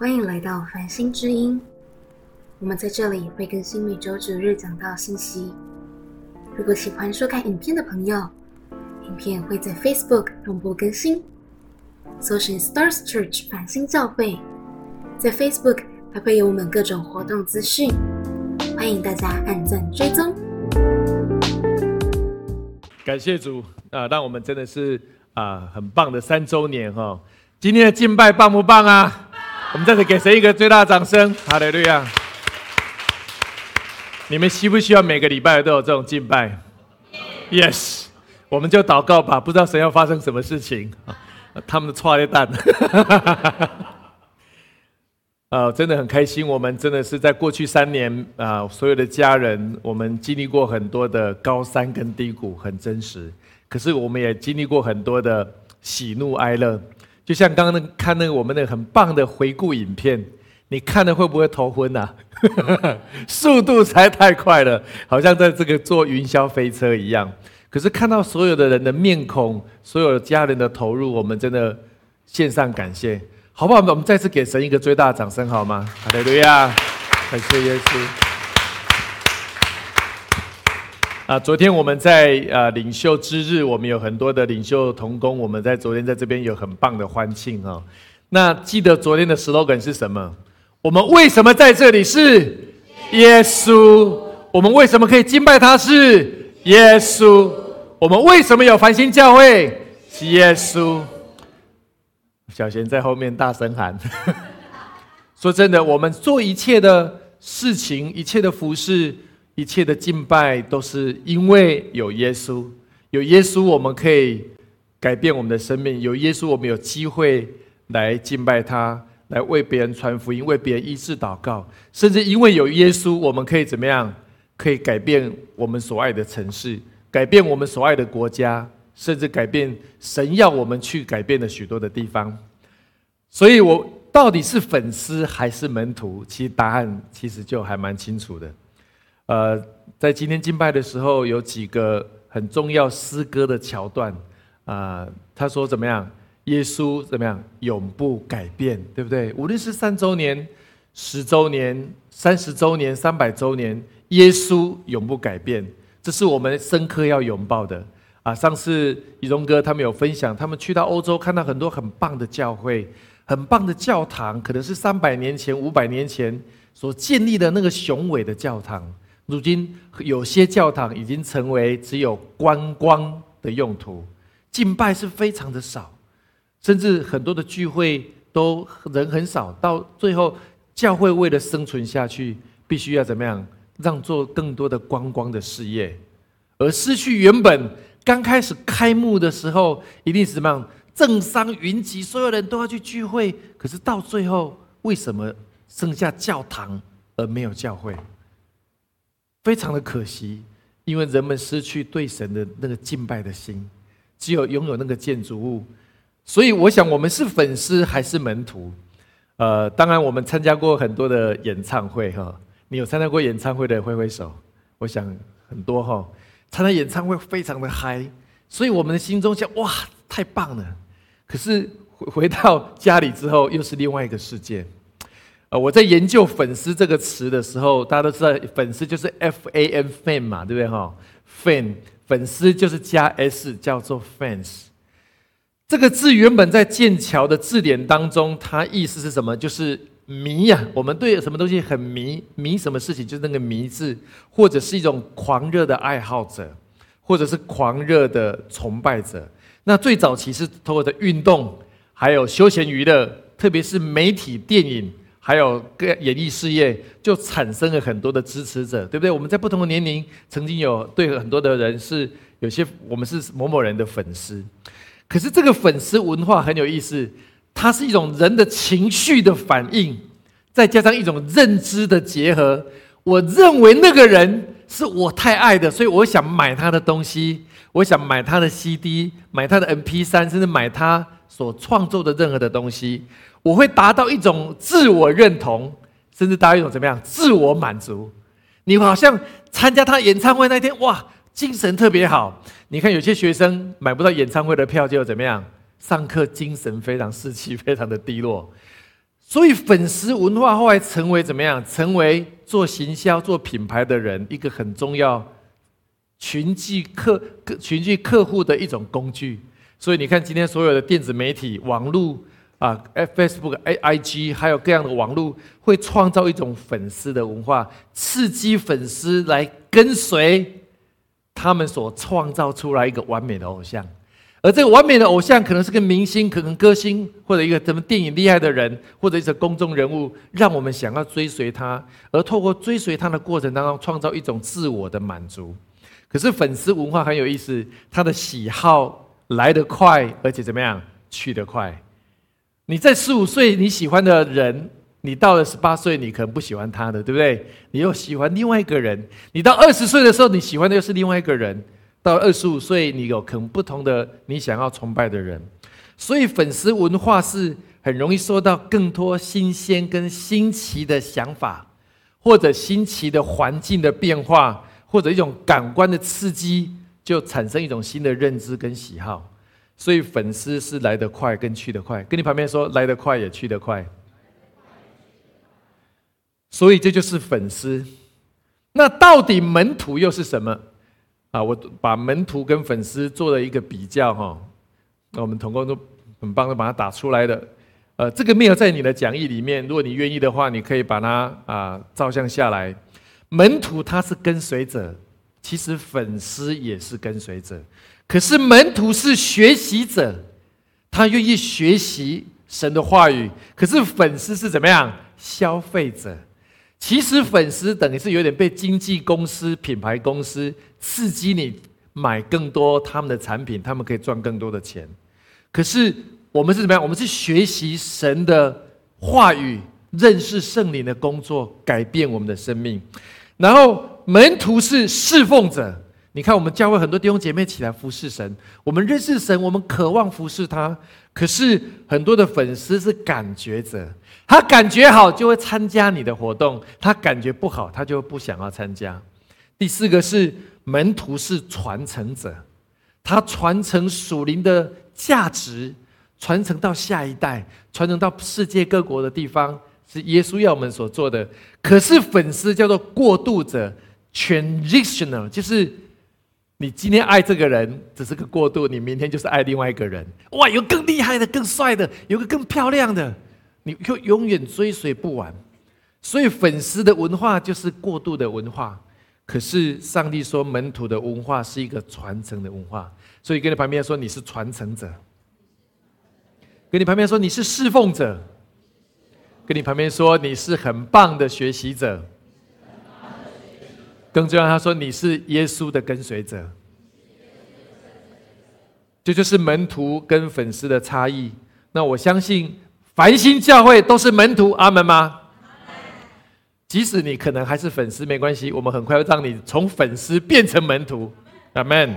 欢迎来到繁星之音。我们在这里会更新每周九日讲到信息。如果喜欢收看影片的朋友，影片会在 Facebook 同步更新，搜寻 Stars Church 繁星教会，在 Facebook 还会有我们各种活动资讯，欢迎大家按赞追踪。感谢主啊，让我们真的是啊很棒的三周年哈！今天的敬拜棒不棒啊？我们再次给神一个最大的掌声，哈利路亚！你们需不需要每个礼拜都有这种敬拜？Yes，我们就祷告吧。不知道神要发生什么事情？他们的错的蛋，啊，真的很开心。我们真的是在过去三年啊，所有的家人，我们经历过很多的高山跟低谷，很真实。可是我们也经历过很多的喜怒哀乐。就像刚刚那看那个我们那个很棒的回顾影片，你看了会不会头昏呐？速度才太快了，好像在这个坐云霄飞车一样。可是看到所有的人的面孔，所有家人的投入，我们真的献上感谢，好不好？我们再次给神一个最大的掌声，好吗？阿利路亚，感谢耶稣。啊，昨天我们在呃领袖之日，我们有很多的领袖同工，我们在昨天在这边有很棒的欢庆哈。那记得昨天的 slogan 是什么？我们为什么在这里？是耶稣。我们为什么可以敬拜他？是耶稣。我们为什么有繁星教会？是耶稣。小贤在后面大声喊。说真的，我们做一切的事情，一切的服饰。一切的敬拜都是因为有耶稣，有耶稣我们可以改变我们的生命，有耶稣我们有机会来敬拜他，来为别人传福音，为别人医治祷告，甚至因为有耶稣，我们可以怎么样？可以改变我们所爱的城市，改变我们所爱的国家，甚至改变神要我们去改变的许多的地方。所以，我到底是粉丝还是门徒？其实答案其实就还蛮清楚的。呃，在今天敬拜的时候，有几个很重要诗歌的桥段啊。他说怎么样？耶稣怎么样？永不改变，对不对？无论是三周年、十周年、三十周年、三百周年，耶稣永不改变，这是我们深刻要拥抱的啊。上次宇荣哥他们有分享，他们去到欧洲，看到很多很棒的教会、很棒的教堂，可能是三百年前、五百年前所建立的那个雄伟的教堂。如今有些教堂已经成为只有观光的用途，敬拜是非常的少，甚至很多的聚会都人很少。到最后，教会为了生存下去，必须要怎么样？让做更多的观光的事业，而失去原本刚开始开幕的时候，一定是怎么样？政商云集，所有人都要去聚会。可是到最后，为什么剩下教堂而没有教会？非常的可惜，因为人们失去对神的那个敬拜的心，只有拥有那个建筑物。所以，我想我们是粉丝还是门徒？呃，当然，我们参加过很多的演唱会哈。你有参加过演唱会的挥挥手？我想很多哈。参加演唱会非常的嗨，所以我们的心中想：哇，太棒了！可是回到家里之后，又是另外一个世界。呃，我在研究“粉丝”这个词的时候，大家都知道，粉丝就是 F A N fan 嘛，对不对哈？fan 粉丝就是加 s，叫做 fans。这个字原本在剑桥的字典当中，它意思是什么？就是迷呀。我们对什么东西很迷，迷什么事情就是那个迷字，或者是一种狂热的爱好者，或者是狂热的崇拜者。那最早期是通过的运动，还有休闲娱乐，特别是媒体、电影。还有各演艺事业，就产生了很多的支持者，对不对？我们在不同的年龄，曾经有对很多的人是有些我们是某某人的粉丝。可是这个粉丝文化很有意思，它是一种人的情绪的反应，再加上一种认知的结合。我认为那个人是我太爱的，所以我想买他的东西，我想买他的 CD，买他的 MP3，甚至买他所创作的任何的东西。我会达到一种自我认同，甚至达到一种怎么样自我满足。你好像参加他演唱会那天，哇，精神特别好。你看有些学生买不到演唱会的票，就怎么样？上课精神非常士气，非常的低落。所以粉丝文化后来成为怎么样？成为做行销、做品牌的人一个很重要群聚客、群聚客户的一种工具。所以你看，今天所有的电子媒体、网络啊，Facebook、IG，还有各样的网络，会创造一种粉丝的文化，刺激粉丝来跟随他们所创造出来一个完美的偶像。而这个完美的偶像，可能是个明星，可能歌星，或者一个什么电影厉害的人，或者一个公众人物，让我们想要追随他。而透过追随他的过程当中，创造一种自我的满足。可是粉丝文化很有意思，他的喜好来得快，而且怎么样去得快。你在十五岁你喜欢的人，你到了十八岁，你可能不喜欢他的，对不对？你又喜欢另外一个人。你到二十岁的时候，你喜欢的又是另外一个人。到二十五岁，你有可能不同的你想要崇拜的人，所以粉丝文化是很容易受到更多新鲜跟新奇的想法，或者新奇的环境的变化，或者一种感官的刺激，就产生一种新的认知跟喜好。所以粉丝是来得快跟去得快，跟你旁边说来得快也去得快。所以这就是粉丝。那到底门徒又是什么？啊，我把门徒跟粉丝做了一个比较哈，那我们同工都很棒的把它打出来的，呃，这个没有在你的讲义里面，如果你愿意的话，你可以把它啊照相下来。门徒他是跟随者，其实粉丝也是跟随者，可是门徒是学习者，他愿意学习神的话语，可是粉丝是怎么样？消费者。其实粉丝等于是有点被经纪公司、品牌公司刺激你买更多他们的产品，他们可以赚更多的钱。可是我们是怎么样？我们是学习神的话语，认识圣灵的工作，改变我们的生命。然后门徒是侍奉者。你看，我们教会很多弟兄姐妹起来服侍神，我们认识神，我们渴望服侍他。可是很多的粉丝是感觉者。他感觉好就会参加你的活动，他感觉不好他就不想要参加。第四个是门徒是传承者，他传承属灵的价值，传承到下一代，传承到世界各国的地方，是耶稣要我们所做的。可是粉丝叫做过渡者，transitional，就是你今天爱这个人只是个过渡，你明天就是爱另外一个人。哇，有更厉害的、更帅的，有个更漂亮的。你就永远追随不完，所以粉丝的文化就是过度的文化。可是上帝说，门徒的文化是一个传承的文化。所以跟你旁边说，你是传承者；跟你旁边说，你是侍奉者；跟你旁边说，你是很棒的学习者。更重要，他说你是耶稣的跟随者。这就是门徒跟粉丝的差异。那我相信。繁星教会都是门徒，阿门吗？即使你可能还是粉丝，没关系，我们很快会让你从粉丝变成门徒，阿门。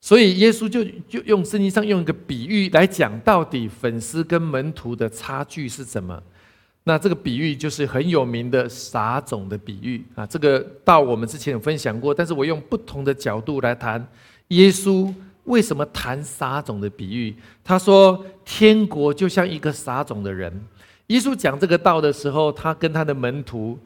所以耶稣就就用圣经上用一个比喻来讲，到底粉丝跟门徒的差距是什么？那这个比喻就是很有名的撒种的比喻啊。这个到我们之前有分享过，但是我用不同的角度来谈耶稣。为什么谈撒种的比喻？他说：“天国就像一个撒种的人。”耶稣讲这个道的时候，他跟他的门徒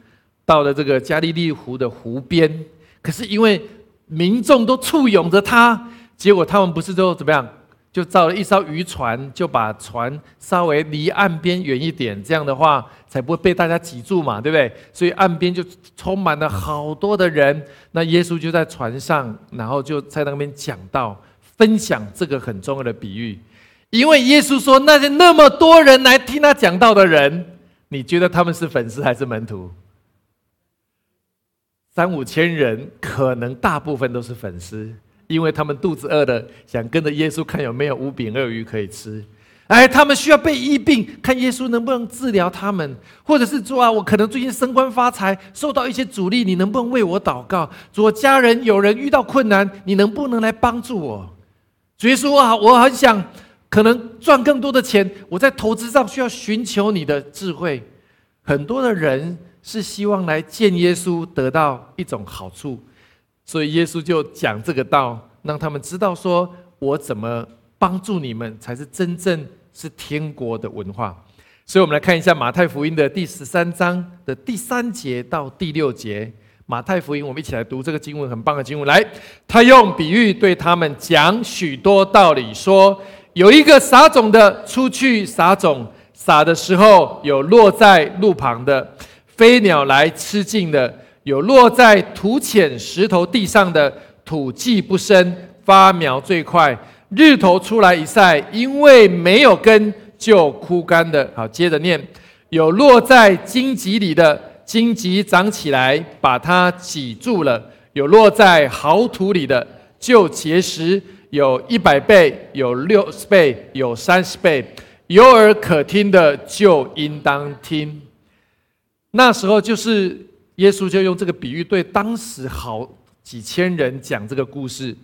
到了这个加利利湖的湖边。可是因为民众都簇拥着他，结果他们不是都怎么样？就造了一艘渔船，就把船稍微离岸边远一点，这样的话才不会被大家挤住嘛，对不对？所以岸边就充满了好多的人。那耶稣就在船上，然后就在那边讲道。分享这个很重要的比喻，因为耶稣说那些那么多人来听他讲道的人，你觉得他们是粉丝还是门徒？三五千人，可能大部分都是粉丝，因为他们肚子饿了，想跟着耶稣看有没有五饼二鱼可以吃。哎，他们需要被医病，看耶稣能不能治疗他们，或者是说啊，我可能最近升官发财，受到一些阻力，你能不能为我祷告？我家人有人遇到困难，你能不能来帮助我？主耶稣啊，我很想可能赚更多的钱，我在投资上需要寻求你的智慧。很多的人是希望来见耶稣，得到一种好处，所以耶稣就讲这个道，让他们知道说，我怎么帮助你们才是真正是天国的文化。所以，我们来看一下马太福音的第十三章的第三节到第六节。马太福音，我们一起来读这个经文，很棒的经文。来，他用比喻对他们讲许多道理，说有一个撒种的出去撒种，撒的时候有落在路旁的，飞鸟来吃尽的；有落在土浅石头地上的，土既不深，发苗最快，日头出来一晒，因为没有根就枯干的。好，接着念，有落在荆棘里的。荆棘长起来，把它挤住了；有落在好土里的，就结实，有一百倍，有六十倍，有三十倍。有耳可听的，就应当听。那时候，就是耶稣就用这个比喻对当时好几千人讲这个故事。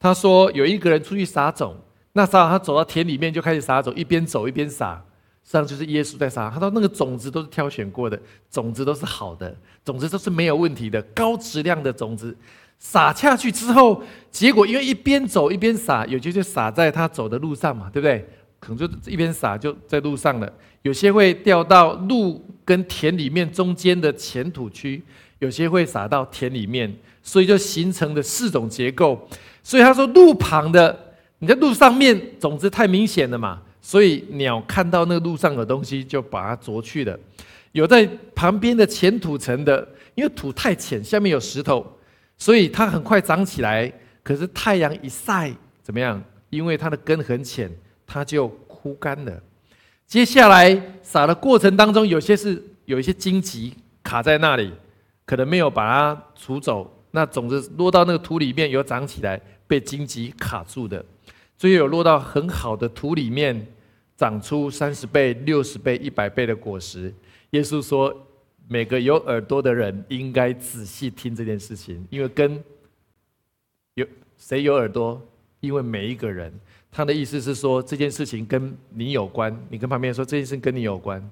他说，有一个人出去撒种，那时候他走到田里面就开始撒种，一边走一边撒。实际上就是耶稣在撒，他说那个种子都是挑选过的，种子都是好的，种子都是没有问题的，高质量的种子，撒下去之后，结果因为一边走一边撒，有些就撒在他走的路上嘛，对不对？可能就一边撒就在路上了，有些会掉到路跟田里面中间的浅土区，有些会撒到田里面，所以就形成了四种结构。所以他说路旁的，你在路上面种子太明显了嘛。所以鸟看到那个路上的东西，就把它啄去了。有在旁边的浅土层的，因为土太浅，下面有石头，所以它很快长起来。可是太阳一晒，怎么样？因为它的根很浅，它就枯干了。接下来撒的过程当中，有些是有一些荆棘卡在那里，可能没有把它除走，那种子落到那个土里面，有长起来，被荆棘卡住的。最后有落到很好的土里面。长出三十倍、六十倍、一百倍的果实。耶稣说：“每个有耳朵的人应该仔细听这件事情，因为跟有谁有耳朵？因为每一个人，他的意思是说这件事情跟你有关。你跟旁边说这件事跟你有关。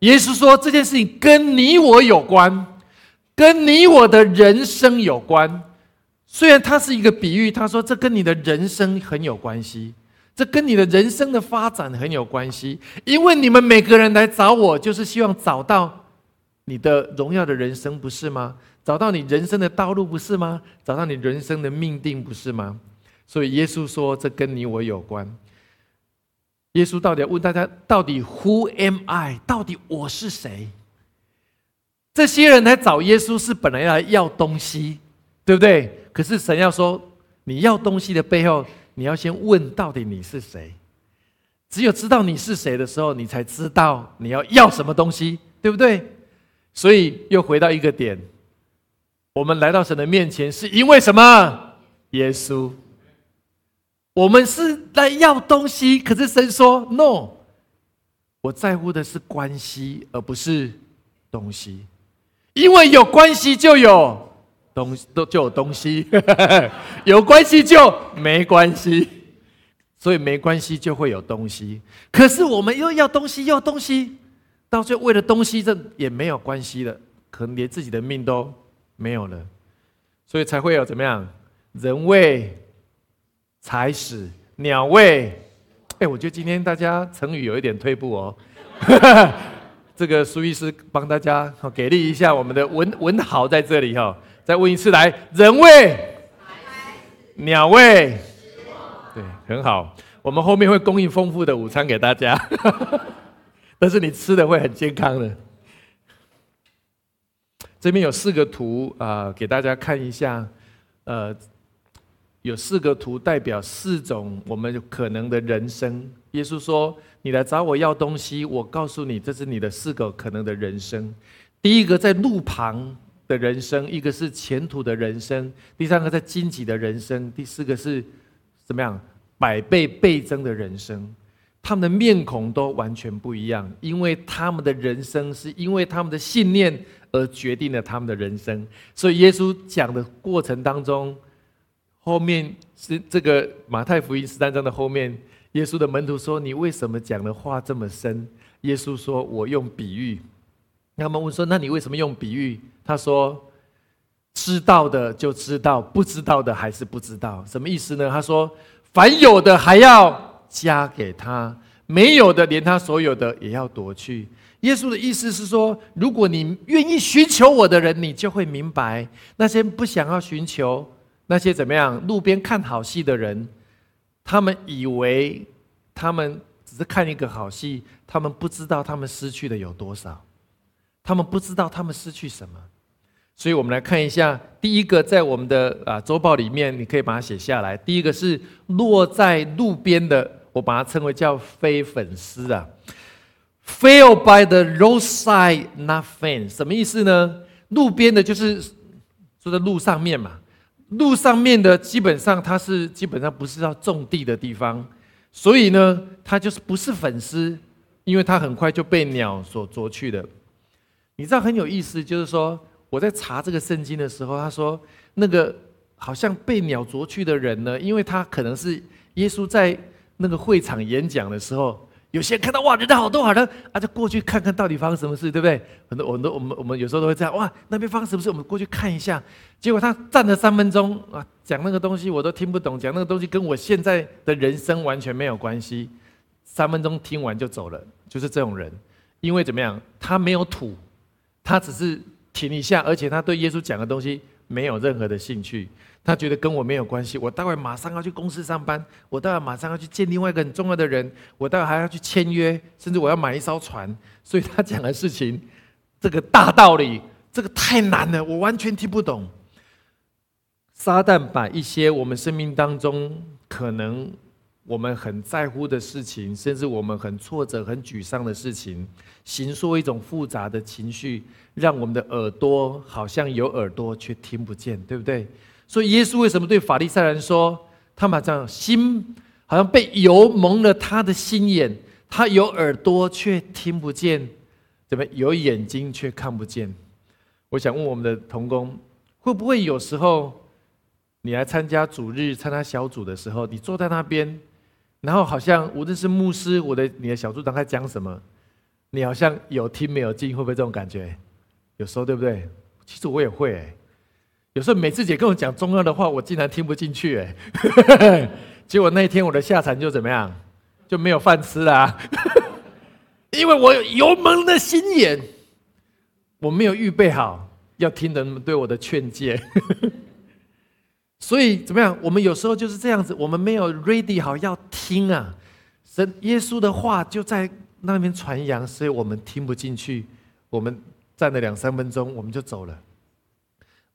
耶稣说这件事情跟你我有关，跟你我的人生有关。虽然它是一个比喻，他说这跟你的人生很有关系。”这跟你的人生的发展很有关系，因为你们每个人来找我，就是希望找到你的荣耀的人生，不是吗？找到你人生的道路，不是吗？找到你人生的命定，不是吗？所以耶稣说，这跟你我有关。耶稣到底要问大家，到底 Who am I？到底我是谁？这些人来找耶稣是本来要来要东西，对不对？可是神要说，你要东西的背后。你要先问到底你是谁？只有知道你是谁的时候，你才知道你要要什么东西，对不对？所以又回到一个点：我们来到神的面前是因为什么？耶稣。我们是来要东西，可是神说：“No，我在乎的是关系，而不是东西。因为有关系就有。”东都就有东西，有关系就没关系，所以没关系就会有东西。可是我们又要东西，要东西，到最后为了东西，这也没有关系了，可能连自己的命都没有了，所以才会有怎么样？人为财死，鸟为……哎，我觉得今天大家成语有一点退步哦。这个苏医师帮大家给力一下，我们的文文豪在这里哈。再问一次，来，人喂，鸟喂，对，很好。我们后面会供应丰富的午餐给大家，但是你吃的会很健康的。这边有四个图啊，给大家看一下。呃，有四个图代表四种我们可能的人生。耶稣说：“你来找我要东西，我告诉你，这是你的四个可能的人生。第一个在路旁。”的人生，一个是前途的人生，第三个在荆棘的人生，第四个是怎么样百倍倍增的人生？他们的面孔都完全不一样，因为他们的人生是因为他们的信念而决定了他们的人生。所以耶稣讲的过程当中，后面是这个马太福音十三章的后面，耶稣的门徒说：“你为什么讲的话这么深？”耶稣说：“我用比喻。”他们问说：“那你为什么用比喻？”他说：“知道的就知道，不知道的还是不知道。什么意思呢？他说：凡有的还要加给他，没有的连他所有的也要夺去。耶稣的意思是说，如果你愿意寻求我的人，你就会明白，那些不想要寻求，那些怎么样路边看好戏的人，他们以为他们只是看一个好戏，他们不知道他们失去的有多少，他们不知道他们失去什么。所以我们来看一下，第一个在我们的啊周报里面，你可以把它写下来。第一个是落在路边的，我把它称为叫非粉丝啊，fail by the roadside not fan，什么意思呢？路边的就是说在路上面嘛，路上面的基本上它是基本上不是要种地的地方，所以呢，它就是不是粉丝，因为它很快就被鸟所啄去的。你知道很有意思，就是说。我在查这个圣经的时候，他说那个好像被鸟啄去的人呢，因为他可能是耶稣在那个会场演讲的时候，有些人看到哇，人家好多好人，啊，就过去看看到底发生什么事，对不对？很多很多我们我们有时候都会这样，哇，那边发生什么事，我们过去看一下。结果他站了三分钟啊，讲那个东西我都听不懂，讲那个东西跟我现在的人生完全没有关系。三分钟听完就走了，就是这种人，因为怎么样，他没有土，他只是。停一下，而且他对耶稣讲的东西没有任何的兴趣，他觉得跟我没有关系。我待会马上要去公司上班，我待会马上要去见另外一个很重要的人，我待会还要去签约，甚至我要买一艘船。所以他讲的事情，这个大道理，这个太难了，我完全听不懂。撒旦把一些我们生命当中可能。我们很在乎的事情，甚至我们很挫折、很沮丧的事情，形塑一种复杂的情绪，让我们的耳朵好像有耳朵却听不见，对不对？所以耶稣为什么对法利赛人说，他们这样心好像被油蒙了他的心眼，他有耳朵却听不见，怎么有眼睛却看不见？我想问我们的童工，会不会有时候你来参加主日、参加小组的时候，你坐在那边？然后好像无论是牧师，我的你的小组长在讲什么，你好像有听没有进，会不会这种感觉？有时候对不对？其实我也会，有时候每次姐跟我讲中二的话，我竟然听不进去，哎，结果那一天我的下场就怎么样？就没有饭吃啦，因为我油蒙的心眼，我没有预备好要听人们对我的劝诫。所以怎么样？我们有时候就是这样子，我们没有 ready 好要听啊，神耶稣的话就在那边传扬，所以我们听不进去。我们站了两三分钟，我们就走了。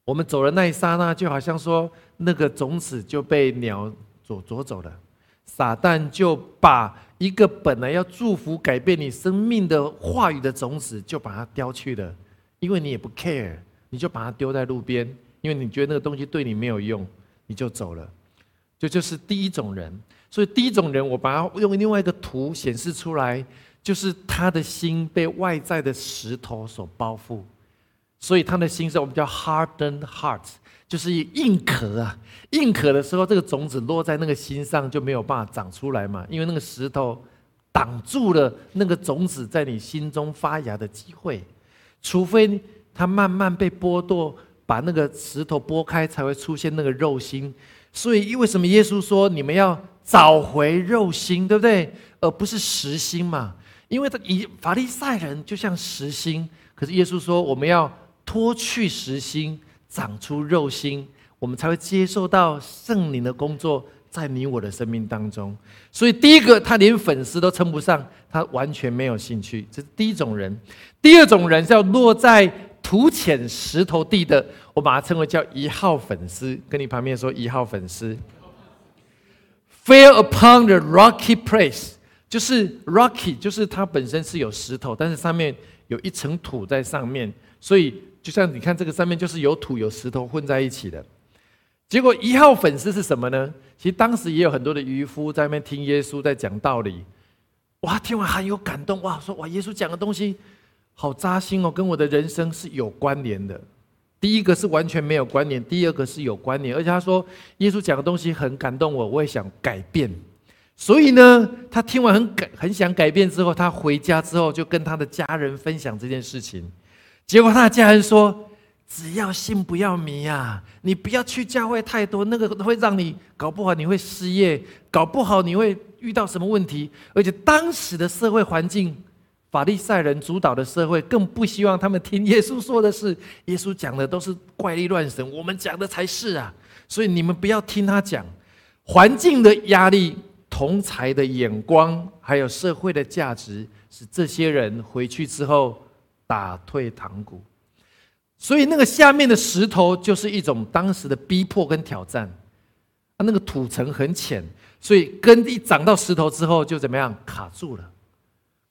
我们走了那一刹那，就好像说那个种子就被鸟啄啄走了。撒旦就把一个本来要祝福、改变你生命的话语的种子，就把它叼去了，因为你也不 care，你就把它丢在路边。因为你觉得那个东西对你没有用，你就走了，这就是第一种人。所以第一种人，我把它用另外一个图显示出来，就是他的心被外在的石头所包覆，所以他的心是我们叫 hardened heart，就是硬壳啊。硬壳的时候，这个种子落在那个心上就没有办法长出来嘛，因为那个石头挡住了那个种子在你心中发芽的机会，除非它慢慢被剥夺。把那个石头剥开，才会出现那个肉心。所以，为什么耶稣说你们要找回肉心，对不对？而不是实心嘛？因为他以法利赛人就像实心，可是耶稣说我们要脱去实心，长出肉心，我们才会接受到圣灵的工作在你我的生命当中。所以，第一个他连粉丝都称不上，他完全没有兴趣，这是第一种人。第二种人是要落在。土浅石头地的，我把它称为叫一号粉丝。跟你旁边说一号粉丝，fell upon the rocky place，就是 rocky，就是它本身是有石头，但是上面有一层土在上面，所以就像你看这个上面就是有土有石头混在一起的。结果一号粉丝是什么呢？其实当时也有很多的渔夫在那边听耶稣在讲道理，哇，听完很有感动，哇，说哇，耶稣讲的东西。好扎心哦，跟我的人生是有关联的。第一个是完全没有关联，第二个是有关联。而且他说，耶稣讲的东西很感动我，我也想改变。所以呢，他听完很改，很想改变之后，他回家之后就跟他的家人分享这件事情。结果他的家人说：“只要心不要迷啊！你不要去教会太多，那个会让你搞不好你会失业，搞不好你会遇到什么问题。而且当时的社会环境，法利赛人主导的社会，更不希望他们听耶稣说的是，耶稣讲的都是怪力乱神，我们讲的才是啊！所以你们不要听他讲。环境的压力、同才的眼光，还有社会的价值，使这些人回去之后打退堂鼓。所以那个下面的石头就是一种当时的逼迫跟挑战，啊，那个土层很浅，所以根一长到石头之后就怎么样卡住了，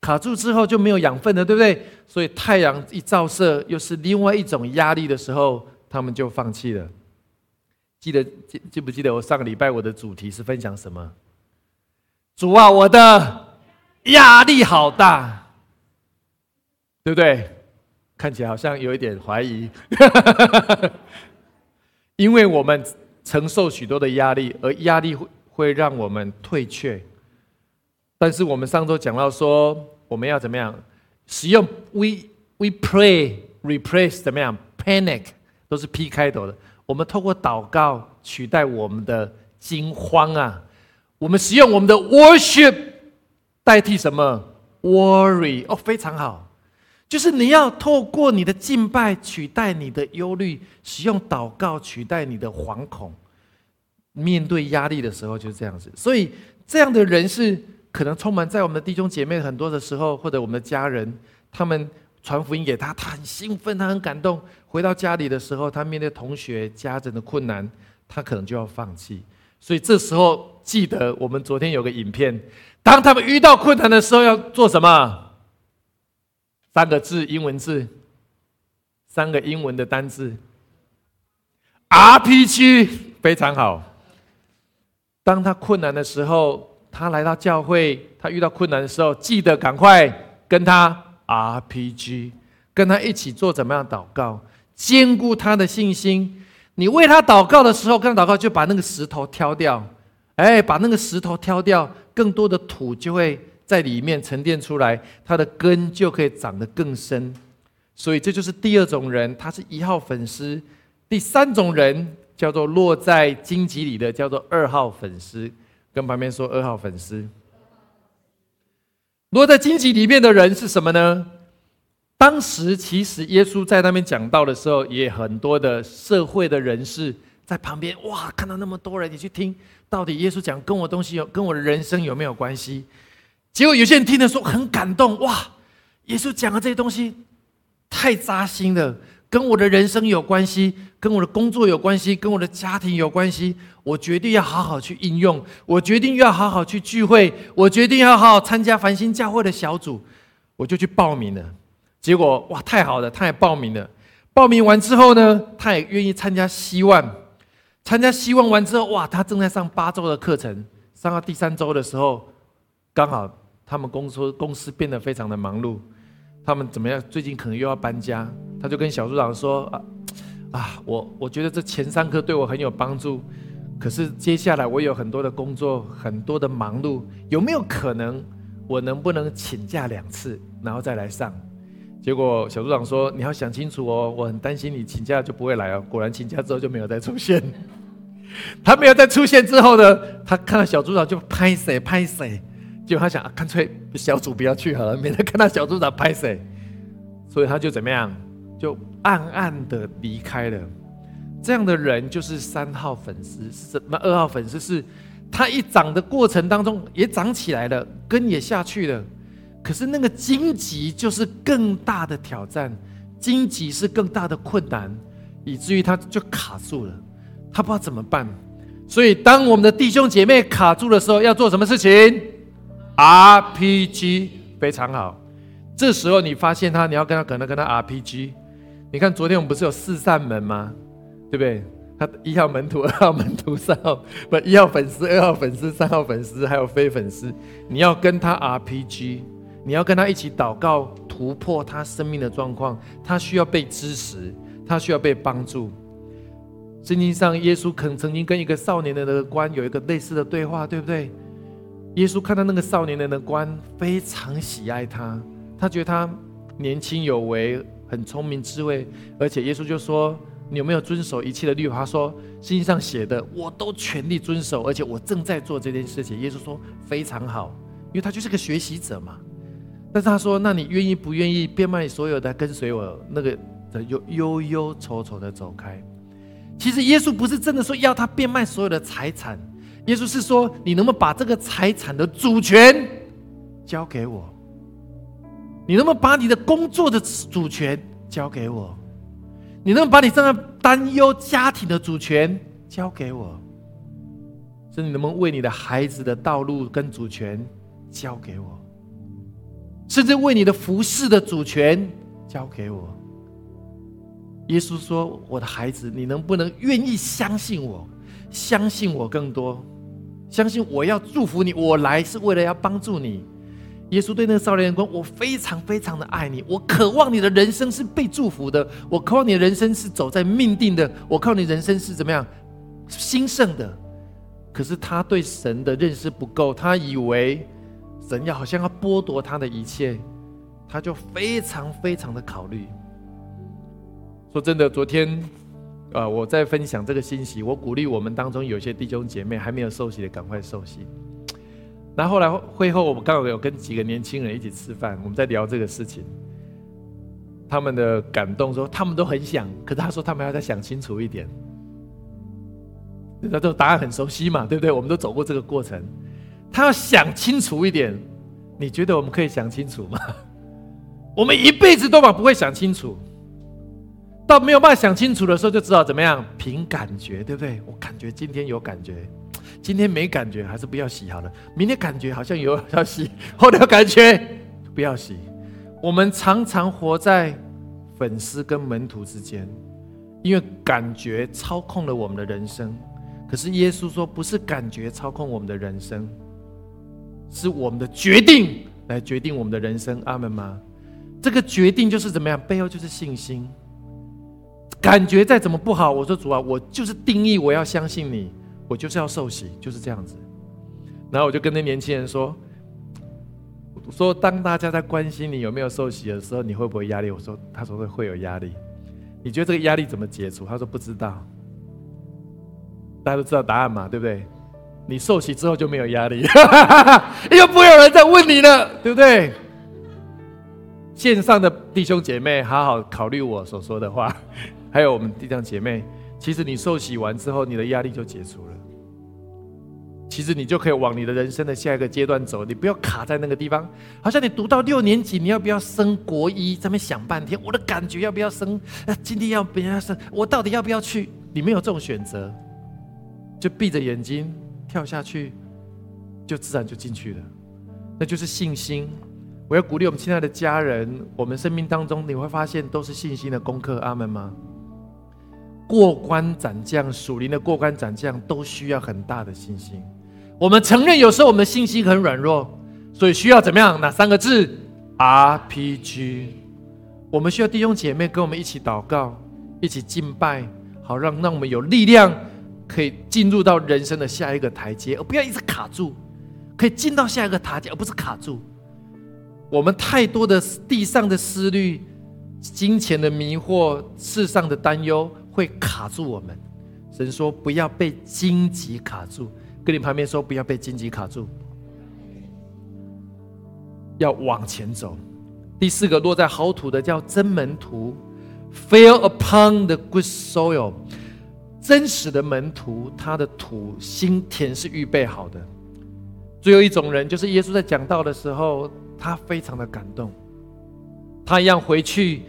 卡住之后就没有养分了，对不对？所以太阳一照射又是另外一种压力的时候，他们就放弃了。记得记记不记得我上个礼拜我的主题是分享什么？主啊，我的压力好大，对不对？看起来好像有一点怀疑，因为我们承受许多的压力，而压力会会让我们退却。但是我们上周讲到说，我们要怎么样使用 we we pray replace 怎么样 panic 都是 P 开头的。我们透过祷告取代我们的惊慌啊，我们使用我们的 worship 代替什么 worry 哦，非常好。就是你要透过你的敬拜取代你的忧虑，使用祷告取代你的惶恐。面对压力的时候就是这样子，所以这样的人是可能充满在我们的弟兄姐妹很多的时候，或者我们的家人，他们传福音给他，他很兴奋，他很感动。回到家里的时候，他面对同学、家人的困难，他可能就要放弃。所以这时候记得，我们昨天有个影片，当他们遇到困难的时候要做什么？三个字，英文字，三个英文的单字，RPG 非常好。当他困难的时候，他来到教会，他遇到困难的时候，记得赶快跟他 RPG，跟他一起做怎么样祷告，兼顾他的信心。你为他祷告的时候，跟他祷告就把那个石头挑掉，哎，把那个石头挑掉，更多的土就会。在里面沉淀出来，它的根就可以长得更深。所以这就是第二种人，他是一号粉丝。第三种人叫做落在荆棘里的，叫做二号粉丝。跟旁边说二号粉丝。落在荆棘里面的人是什么呢？当时其实耶稣在那边讲道的时候，也很多的社会的人士在旁边。哇，看到那么多人，你去听，到底耶稣讲跟我东西有跟我的人生有没有关系？结果有些人听了说很感动，哇！耶稣讲的这些东西太扎心了，跟我的人生有关系，跟我的工作有关系，跟我的家庭有关系。我决定要好好去应用，我决定要好好去聚会，我决定要好好参加繁星教会的小组，我就去报名了。结果哇，太好了，他也报名了。报名完之后呢，他也愿意参加希望。参加希望完之后，哇，他正在上八周的课程，上到第三周的时候，刚好。他们公司公司变得非常的忙碌，他们怎么样？最近可能又要搬家，他就跟小组长说：“啊啊，我我觉得这前三课对我很有帮助，可是接下来我有很多的工作，很多的忙碌，有没有可能我能不能请假两次，然后再来上？”结果小组长说：“你要想清楚哦，我很担心你请假就不会来哦。”果然请假之后就没有再出现。他没有再出现之后呢，他看到小组长就拍谁拍谁。就他想，干脆小组不要去好了，免得看到小组长拍谁。所以他就怎么样，就暗暗的离开了。这样的人就是三号粉丝，什么二号粉丝是，他一长的过程当中也长起来了，根也下去了。可是那个荆棘就是更大的挑战，荆棘是更大的困难，以至于他就卡住了，他不知道怎么办。所以当我们的弟兄姐妹卡住的时候，要做什么事情？RPG 非常好，这时候你发现他，你要跟他可能跟他 RPG。你看昨天我们不是有四扇门吗？对不对？他一号门徒、二号门徒、三号不一号粉丝、二号粉丝、三号粉丝，还有非粉丝。你要跟他 RPG，你要跟他一起祷告，突破他生命的状况。他需要被支持，他需要被帮助。圣经上，耶稣可能曾经跟一个少年的那个官有一个类似的对话，对不对？耶稣看到那个少年人的官非常喜爱他，他觉得他年轻有为，很聪明智慧，而且耶稣就说：“你有没有遵守一切的律法？”他说：“圣经上写的，我都全力遵守，而且我正在做这件事情。”耶稣说：“非常好，因为他就是个学习者嘛。”但是他说：“那你愿意不愿意变卖所有的跟随我？”那个的忧忧忧愁愁的走开。其实耶稣不是真的说要他变卖所有的财产，耶稣是说：“你能不能把这个财产的主权交给我？”你能不能把你的工作的主权交给我？你能不能把你正在担忧家庭的主权交给我？甚至你能不能为你的孩子的道路跟主权交给我？甚至为你的服饰的主权交给我？耶稣说：“我的孩子，你能不能愿意相信我？相信我更多，相信我要祝福你。我来是为了要帮助你。”耶稣对那个少年人说：“我非常非常的爱你，我渴望你的人生是被祝福的，我渴望你的人生是走在命定的，我靠你人生是怎么样兴盛的。可是他对神的认识不够，他以为神要好像要剥夺他的一切，他就非常非常的考虑。说真的，昨天啊，我在分享这个信息，我鼓励我们当中有些弟兄姐妹还没有受洗的，赶快受洗。”那后来会后，我们刚好有跟几个年轻人一起吃饭，我们在聊这个事情。他们的感动说，他们都很想，可是他说他们要再想清楚一点。那这答案很熟悉嘛，对不对？我们都走过这个过程。他要想清楚一点，你觉得我们可以想清楚吗？我们一辈子都把不会想清楚，到没有办法想清楚的时候，就知道怎么样凭感觉，对不对？我感觉今天有感觉。今天没感觉，还是不要洗好了。明天感觉好像有要洗，后天感觉 不要洗。我们常常活在粉丝跟门徒之间，因为感觉操控了我们的人生。可是耶稣说，不是感觉操控我们的人生，是我们的决定来决定我们的人生。阿门吗？这个决定就是怎么样？背后就是信心。感觉再怎么不好，我说主啊，我就是定义，我要相信你。我就是要受洗，就是这样子。然后我就跟那年轻人说：“说当大家在关心你有没有受洗的时候，你会不会压力？”我说：“他说会会有压力。你觉得这个压力怎么解除？”他说：“不知道。”大家都知道答案嘛，对不对？你受洗之后就没有压力，又不会有人再问你了，对不对？线上的弟兄姐妹，好好考虑我所说的话，还有我们弟兄姐妹。其实你受洗完之后，你的压力就解除了。其实你就可以往你的人生的下一个阶段走，你不要卡在那个地方。好像你读到六年级，你要不要升国一？在那想半天，我的感觉要不要升？今天要不要升？我到底要不要去？你没有这种选择，就闭着眼睛跳下去，就自然就进去了。那就是信心。我要鼓励我们亲爱的家人，我们生命当中你会发现都是信心的功课。阿门吗？过关斩将，属灵的过关斩将都需要很大的信心。我们承认有时候我们的信心很软弱，所以需要怎么样？哪三个字？RPG。我们需要弟兄姐妹跟我们一起祷告，一起敬拜，好让让我们有力量，可以进入到人生的下一个台阶，而不要一直卡住，可以进到下一个台阶，而不是卡住。我们太多的地上的思虑、金钱的迷惑、世上的担忧。会卡住我们，神说不要被荆棘卡住，跟你旁边说不要被荆棘卡住，要往前走。第四个落在好土的叫真门徒，fell upon the good soil，真实的门徒，他的土心田是预备好的。最后一种人就是耶稣在讲道的时候，他非常的感动，他一样回去，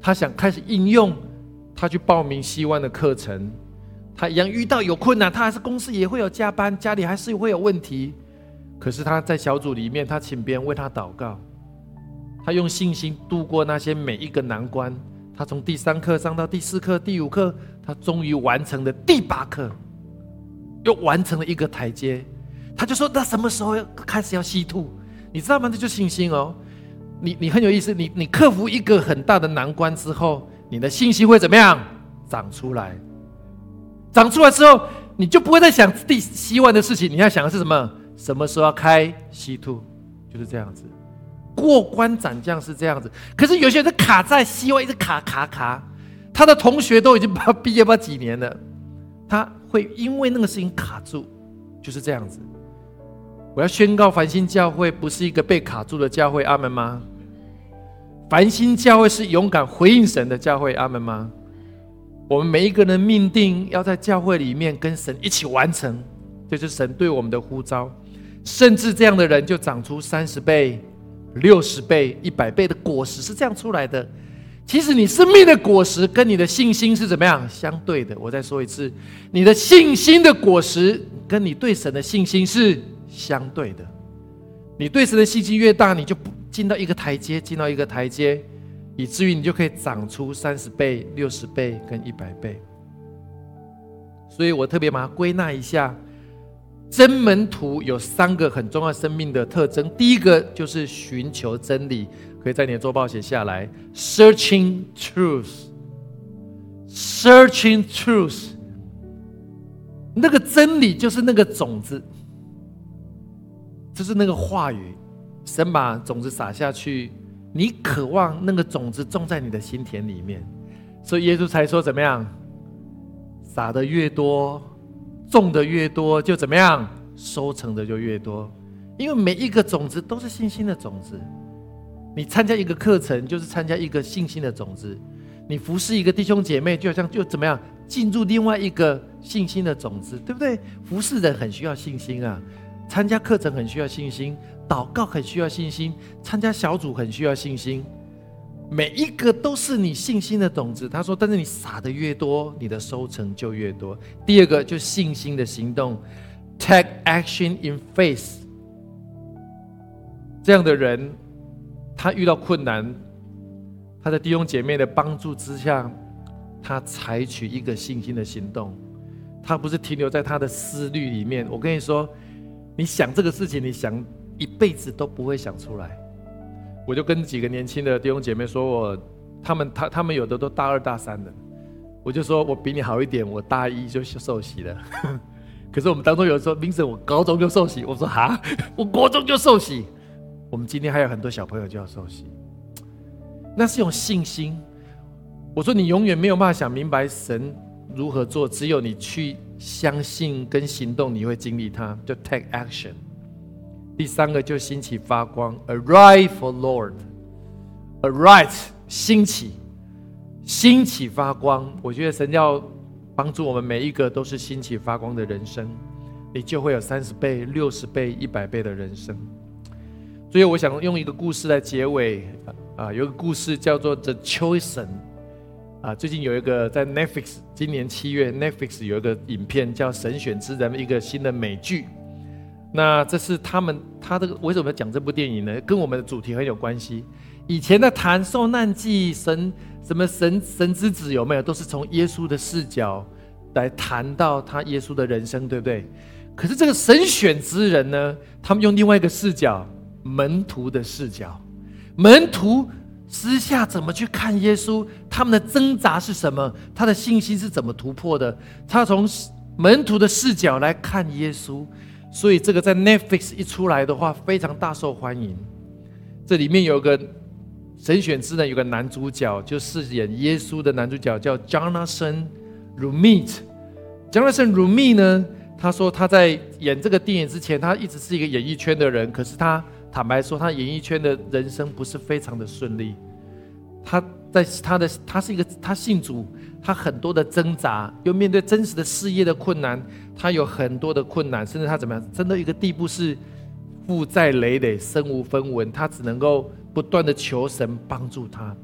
他想开始应用。他去报名希望的课程，他一样遇到有困难，他还是公司也会有加班，家里还是会有问题。可是他在小组里面，他请别人为他祷告，他用信心度过那些每一个难关。他从第三课上到第四课、第五课，他终于完成了第八课，又完成了一个台阶。他就说：“那什么时候开始要吸吐？你知道吗？这就信心哦。你你很有意思，你你克服一个很大的难关之后。”你的信心会怎么样长出来？长出来之后，你就不会再想第希望的事情。你要想的是什么？什么时候要开西 two？就是这样子。过关斩将是这样子。可是有些人卡在希望，一直卡卡卡。他的同学都已经毕毕业不几年了，他会因为那个事情卡住，就是这样子。我要宣告，繁星教会不是一个被卡住的教会，阿门吗？繁星教会是勇敢回应神的教会，阿门吗？我们每一个人命定要在教会里面跟神一起完成，这是神对我们的呼召。甚至这样的人就长出三十倍、六十倍、一百倍的果实，是这样出来的。其实你生命的果实跟你的信心是怎么样相对的？我再说一次，你的信心的果实跟你对神的信心是相对的。你对神的信心越大，你就不进到一个台阶，进到一个台阶，以至于你就可以长出三十倍、六十倍跟一百倍。所以我特别把它归纳一下，真门徒有三个很重要生命的特征。第一个就是寻求真理。可以在你的周报写下来：searching truth，searching truth。那个真理就是那个种子，就是那个话语。神把种子撒下去，你渴望那个种子种在你的心田里面，所以耶稣才说：怎么样？撒的越多，种的越多，就怎么样？收成的就越多。因为每一个种子都是信心的种子。你参加一个课程，就是参加一个信心的种子；你服侍一个弟兄姐妹，就好像就怎么样进入另外一个信心的种子，对不对？服侍人很需要信心啊，参加课程很需要信心，祷告很需要信心，参加小组很需要信心，每一个都是你信心的种子。他说：“但是你撒的越多，你的收成就越多。”第二个就信心的行动，take action in faith。这样的人。他遇到困难，他在弟兄姐妹的帮助之下，他采取一个信心的行动。他不是停留在他的思虑里面。我跟你说，你想这个事情，你想一辈子都不会想出来。我就跟几个年轻的弟兄姐妹说，我他们他他们有的都大二大三的，我就说我比你好一点，我大一就受洗了。可是我们当中有人说，明生我高中就受洗，我说哈，我国中就受洗。我们今天还有很多小朋友就要受洗，那是用信心。我说你永远没有办法想明白神如何做，只有你去相信跟行动，你会经历它。就 take action。第三个就兴起发光，arise for Lord，arise 兴起，兴起发光。我觉得神要帮助我们每一个都是兴起发光的人生，你就会有三十倍、六十倍、一百倍的人生。所以我想用一个故事来结尾，啊，有个故事叫做《The Chosen》，啊，最近有一个在 Netflix，今年七月 Netflix 有一个影片叫《神选之人》，一个新的美剧。那这是他们，他这个为什么要讲这部电影呢？跟我们的主题很有关系。以前的谈受难记，神什么神神之子有没有，都是从耶稣的视角来谈到他耶稣的人生，对不对？可是这个神选之人呢，他们用另外一个视角。门徒的视角，门徒私下怎么去看耶稣？他们的挣扎是什么？他的信心是怎么突破的？他从门徒的视角来看耶稣，所以这个在 Netflix 一出来的话，非常大受欢迎。这里面有个神选之人，有个男主角，就饰演耶稣的男主角叫 Jonathan Rumit。Jonathan Rumi 呢，他说他在演这个电影之前，他一直是一个演艺圈的人，可是他。坦白说，他演艺圈的人生不是非常的顺利。他在他的他是一个他信主，他很多的挣扎，又面对真实的事业的困难，他有很多的困难，甚至他怎么样，真的一个地步是负债累累、身无分文，他只能够不断的求神帮助他。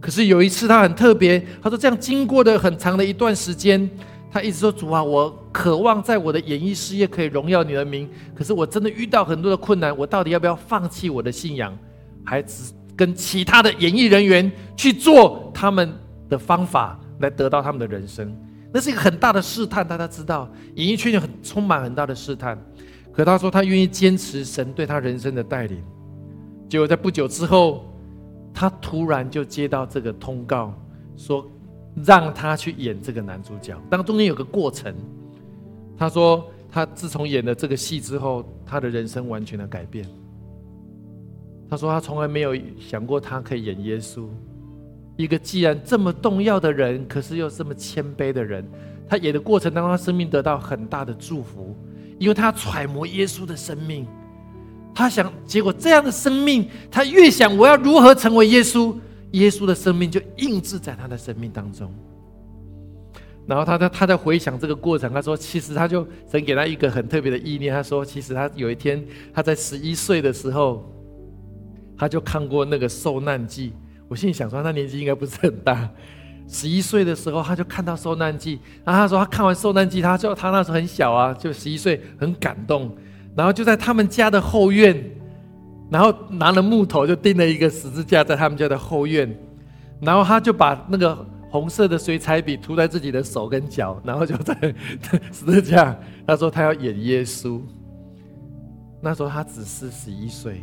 可是有一次他很特别，他说这样经过的很长的一段时间。他一直说：“主啊，我渴望在我的演艺事业可以荣耀你的名。可是我真的遇到很多的困难，我到底要不要放弃我的信仰，还只跟其他的演艺人员去做他们的方法来得到他们的人生？那是一个很大的试探。大家知道，演艺圈有很充满很大的试探。可他说他愿意坚持神对他人生的带领。结果在不久之后，他突然就接到这个通告，说。”让他去演这个男主角，当中间有个过程。他说，他自从演了这个戏之后，他的人生完全的改变。他说他从来没有想过他可以演耶稣，一个既然这么重要的人，可是又这么谦卑的人，他演的过程当中，他生命得到很大的祝福，因为他揣摩耶稣的生命，他想，结果这样的生命，他越想我要如何成为耶稣，耶稣的生命就印制在他的生命当中。然后他在他在回想这个过程，他说：“其实他就神给他一个很特别的意念。他说，其实他有一天他在十一岁的时候，他就看过那个受难记。我心里想说，他年纪应该不是很大。十一岁的时候，他就看到受难记。然后他说，他看完受难记，他就他那时候很小啊，就十一岁，很感动。然后就在他们家的后院，然后拿了木头就钉了一个十字架在他们家的后院。然后他就把那个。”红色的水彩笔涂在自己的手跟脚，然后就在十字架。他说他要演耶稣。那时候他只四十一岁。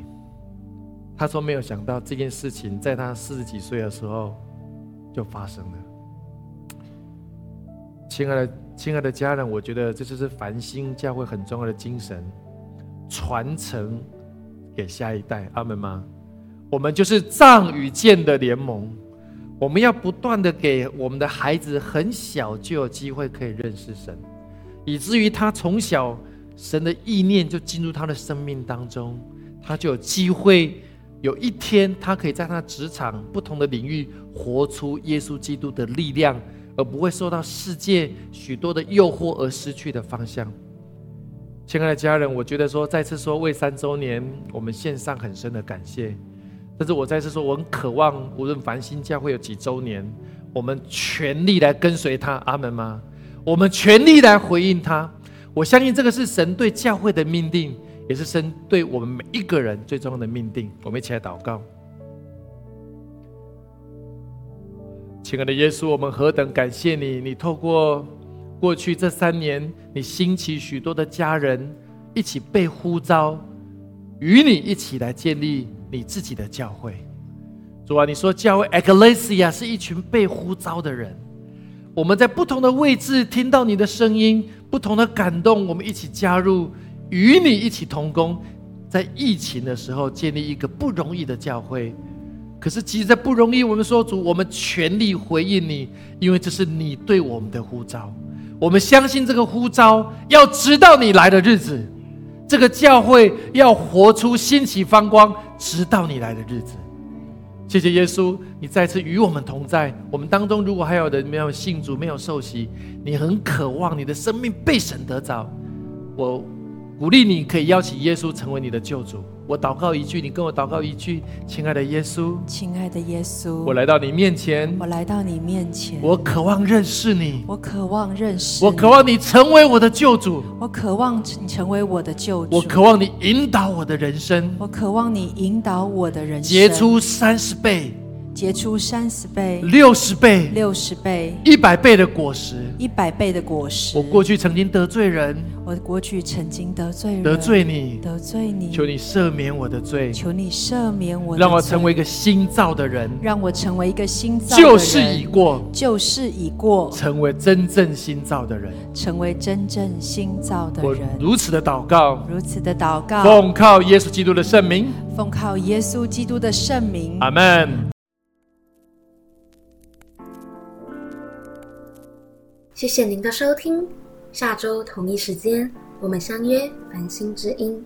他说没有想到这件事情在他四十几岁的时候就发生了。亲爱的，亲爱的家人，我觉得这就是繁星教会很重要的精神，传承给下一代。阿门吗？我们就是藏与剑的联盟。我们要不断的给我们的孩子很小就有机会可以认识神，以至于他从小神的意念就进入他的生命当中，他就有机会有一天他可以在他职场不同的领域活出耶稣基督的力量，而不会受到世界许多的诱惑而失去的方向。亲爱的家人，我觉得说再次说为三周年，我们献上很深的感谢。但是我再次说，我很渴望，无论繁星教会有几周年，我们全力来跟随他，阿门吗？我们全力来回应他。我相信这个是神对教会的命定，也是神对我们每一个人最重要的命定。我们一起来祷告，亲爱的耶稣，我们何等感谢你！你透过过去这三年，你兴起许多的家人一起被呼召，与你一起来建立。你自己的教会，主啊，你说教会 Ecclesia 是一群被呼召的人，我们在不同的位置听到你的声音，不同的感动，我们一起加入，与你一起同工，在疫情的时候建立一个不容易的教会。可是即使在不容易，我们说主，我们全力回应你，因为这是你对我们的呼召。我们相信这个呼召，要直到你来的日子。这个教会要活出新起发光，直到你来的日子。谢谢耶稣，你再次与我们同在。我们当中如果还有人没有信主、没有受洗，你很渴望你的生命被神得着，我鼓励你可以邀请耶稣成为你的救主。我祷告一句，你跟我祷告一句，亲爱的耶稣，亲爱的耶稣，我来到你面前，我来到你面前，我渴望认识你，我渴望认识，我渴望你成为我的救主，我渴望你成为我的救主，我渴望你引导我的人生，我渴望你引导我的人生，结出三十倍。结出三十倍、六十倍、六十倍、一百倍的果实，一百倍的果实。我过去曾经得罪人，我过去曾经得罪人，得罪你，得罪你。求你赦免我的罪，求你赦免我，让我成为一个新造的人，让我成为一个新造。旧事已过，旧事已过，成为真正新造的人，成为真正新造的人。如此的祷告，如此的祷告，奉靠耶稣基督的圣名，奉靠耶稣基督的圣名。阿门。谢谢您的收听，下周同一时间我们相约繁星之音。